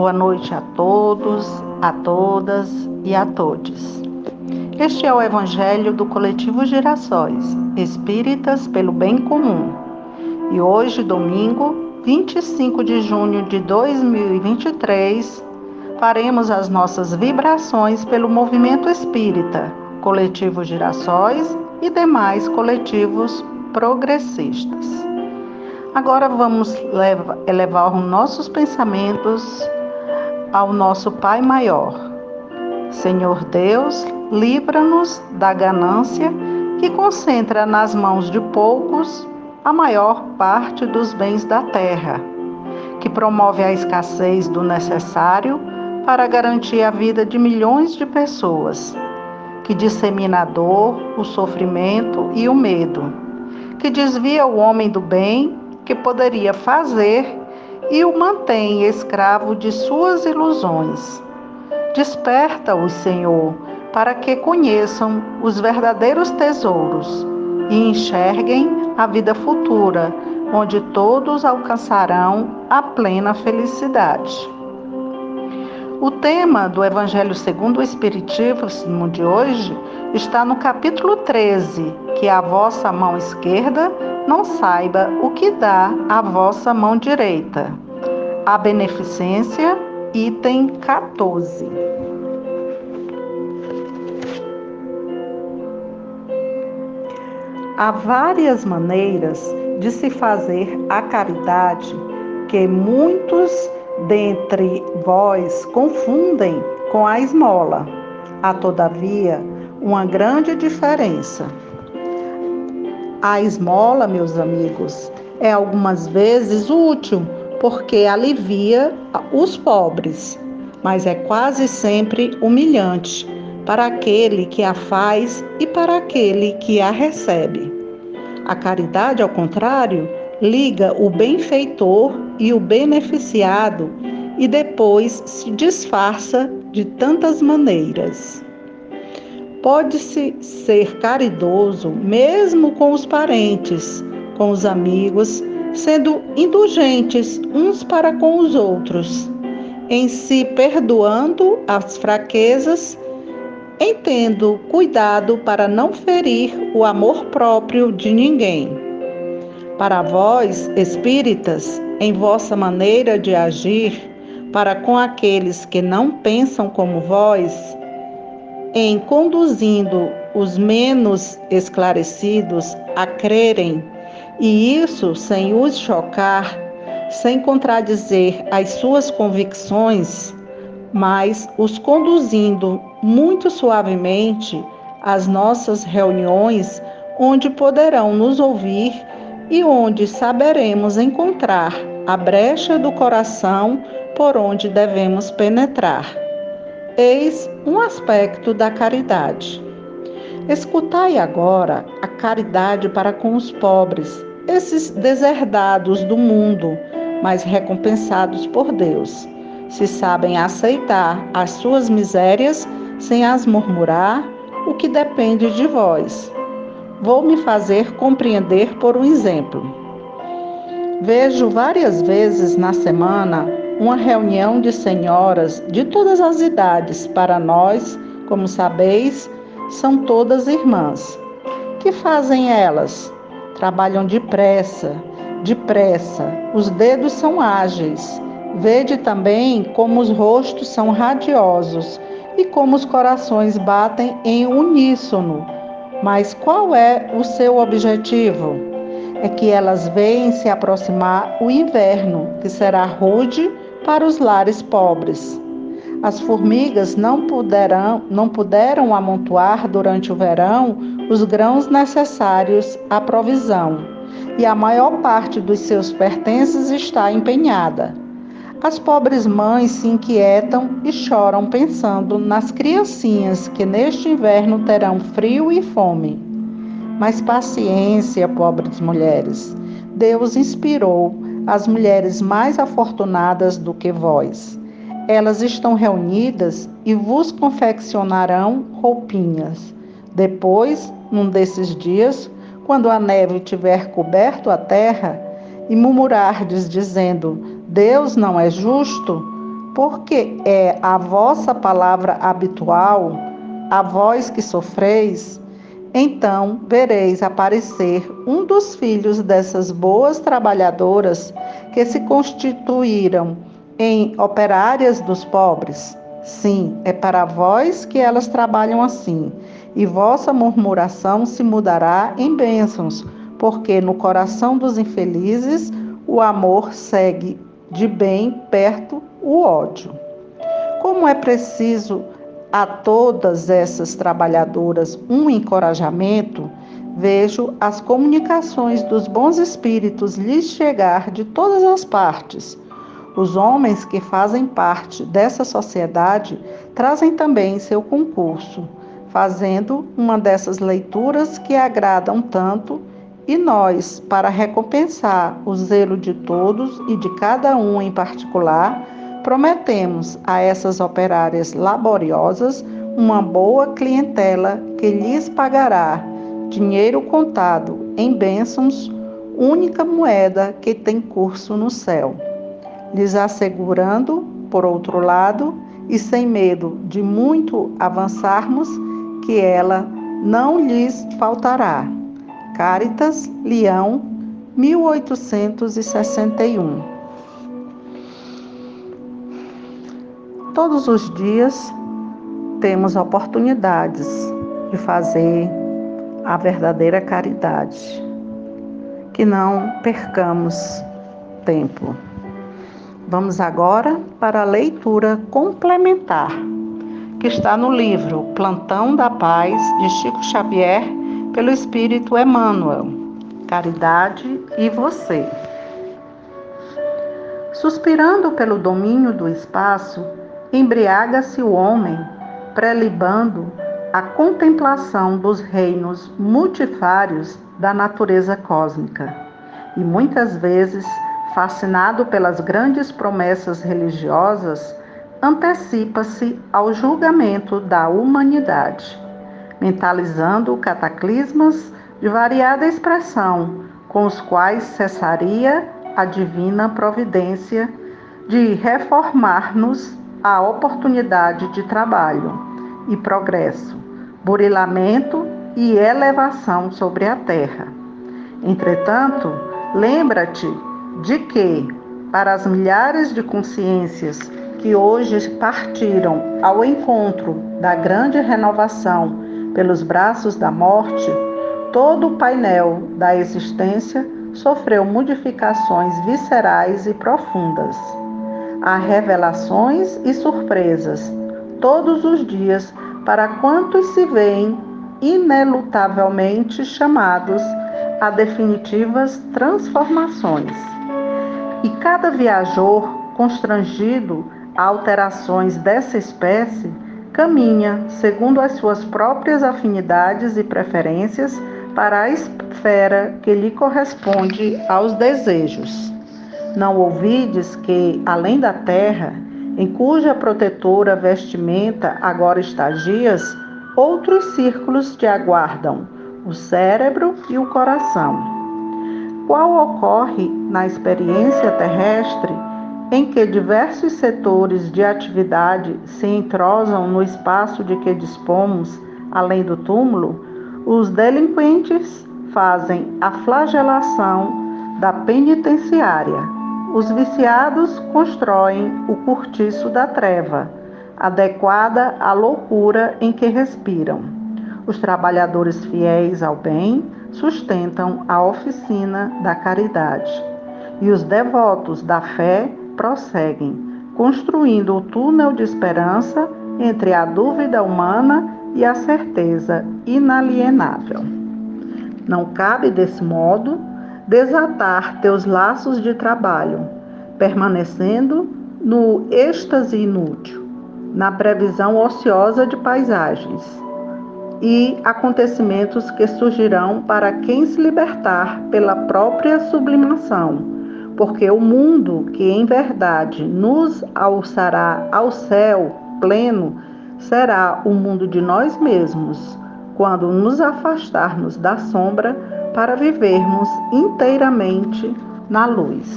Boa noite a todos, a todas e a todos. Este é o Evangelho do Coletivo Girassóis, Espíritas pelo Bem Comum. E hoje, domingo, 25 de junho de 2023, faremos as nossas vibrações pelo movimento espírita, Coletivo Girassóis e demais coletivos progressistas. Agora vamos elevar os nossos pensamentos ao nosso Pai Maior. Senhor Deus, livra-nos da ganância que concentra nas mãos de poucos a maior parte dos bens da terra, que promove a escassez do necessário para garantir a vida de milhões de pessoas, que dissemina a dor, o sofrimento e o medo, que desvia o homem do bem que poderia fazer e o mantém escravo de suas ilusões. Desperta-os, Senhor, para que conheçam os verdadeiros tesouros e enxerguem a vida futura, onde todos alcançarão a plena felicidade. O tema do Evangelho segundo o Espiritismo de hoje está no capítulo 13, que a vossa mão esquerda não saiba o que dá a vossa mão direita. A beneficência, item 14. Há várias maneiras de se fazer a caridade que muitos dentre vós confundem com a esmola. Há, todavia, uma grande diferença. A esmola, meus amigos, é algumas vezes útil porque alivia os pobres, mas é quase sempre humilhante para aquele que a faz e para aquele que a recebe. A caridade, ao contrário, liga o benfeitor e o beneficiado e depois se disfarça de tantas maneiras. Pode-se ser caridoso mesmo com os parentes, com os amigos, sendo indulgentes uns para com os outros, em si perdoando as fraquezas, em tendo cuidado para não ferir o amor próprio de ninguém. Para vós, espíritas, em vossa maneira de agir, para com aqueles que não pensam como vós, em conduzindo os menos esclarecidos a crerem, e isso sem os chocar, sem contradizer as suas convicções, mas os conduzindo muito suavemente às nossas reuniões, onde poderão nos ouvir e onde saberemos encontrar a brecha do coração por onde devemos penetrar. Eis um aspecto da caridade. Escutai agora a caridade para com os pobres, esses deserdados do mundo, mas recompensados por Deus. Se sabem aceitar as suas misérias sem as murmurar, o que depende de vós. Vou me fazer compreender por um exemplo. Vejo várias vezes na semana uma reunião de senhoras de todas as idades. Para nós, como sabeis, são todas irmãs. Que fazem elas? Trabalham depressa, depressa. Os dedos são ágeis. Vede também como os rostos são radiosos e como os corações batem em uníssono. Mas qual é o seu objetivo? É que elas veem se aproximar o inverno, que será rude para os lares pobres. As formigas não, puderam, não puderam amontoar durante o verão os grãos necessários à provisão, e a maior parte dos seus pertences está empenhada. As pobres mães se inquietam e choram pensando nas criancinhas que neste inverno terão frio e fome. Mas paciência, pobres mulheres. Deus inspirou as mulheres mais afortunadas do que vós. Elas estão reunidas e vos confeccionarão roupinhas. Depois, num desses dias, quando a neve tiver coberto a terra, e murmurardes dizendo: Deus não é justo, porque é a vossa palavra habitual, a vós que sofreis, então vereis aparecer um dos filhos dessas boas trabalhadoras que se constituíram em operárias dos pobres. Sim, é para vós que elas trabalham assim, e vossa murmuração se mudará em bênçãos, porque no coração dos infelizes o amor segue de bem perto o ódio. Como é preciso a todas essas trabalhadoras um encorajamento, vejo as comunicações dos bons espíritos lhes chegar de todas as partes. Os homens que fazem parte dessa sociedade trazem também seu concurso, fazendo uma dessas leituras que agradam tanto, e nós, para recompensar o zelo de todos e de cada um em particular, Prometemos a essas operárias laboriosas uma boa clientela que lhes pagará dinheiro contado em bênçãos, única moeda que tem curso no céu, lhes assegurando, por outro lado, e sem medo de muito avançarmos, que ela não lhes faltará. Caritas, Leão, 1861 Todos os dias temos oportunidades de fazer a verdadeira caridade. Que não percamos tempo. Vamos agora para a leitura complementar, que está no livro Plantão da Paz de Chico Xavier, pelo Espírito Emmanuel. Caridade e você. Suspirando pelo domínio do espaço, embriaga-se o homem, prelibando a contemplação dos reinos multifários da natureza cósmica. E muitas vezes, fascinado pelas grandes promessas religiosas, antecipa-se ao julgamento da humanidade, mentalizando cataclismas de variada expressão, com os quais cessaria a divina providência de reformar-nos a oportunidade de trabalho e progresso, burilamento e elevação sobre a terra. Entretanto, lembra-te de que, para as milhares de consciências que hoje partiram ao encontro da grande renovação pelos braços da morte, todo o painel da existência sofreu modificações viscerais e profundas há revelações e surpresas todos os dias para quantos se veem inelutavelmente chamados a definitivas transformações. E cada viajor constrangido a alterações dessa espécie caminha, segundo as suas próprias afinidades e preferências, para a esfera que lhe corresponde aos desejos. Não ouvides que, além da terra, em cuja protetora vestimenta agora estagias, outros círculos te aguardam, o cérebro e o coração. Qual ocorre na experiência terrestre em que diversos setores de atividade se entrosam no espaço de que dispomos, além do túmulo, os delinquentes fazem a flagelação da penitenciária os viciados constroem o cortiço da treva, adequada à loucura em que respiram. Os trabalhadores fiéis ao bem sustentam a oficina da caridade. E os devotos da fé prosseguem, construindo o túnel de esperança entre a dúvida humana e a certeza inalienável. Não cabe, desse modo, desatar teus laços de trabalho, permanecendo no êxtase inútil, na previsão ociosa de paisagens e acontecimentos que surgirão para quem se libertar pela própria sublimação, porque o mundo que em verdade nos alçará ao céu pleno será o mundo de nós mesmos, quando nos afastarmos da sombra para vivermos inteiramente na luz.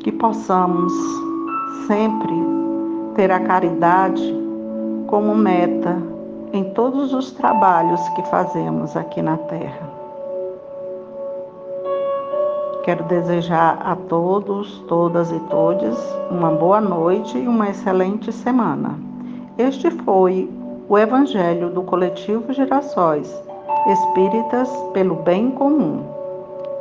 Que possamos sempre ter a caridade como meta em todos os trabalhos que fazemos aqui na Terra. Quero desejar a todos, todas e todes uma boa noite e uma excelente semana. Este foi o Evangelho do Coletivo Gerações Espíritas pelo Bem Comum.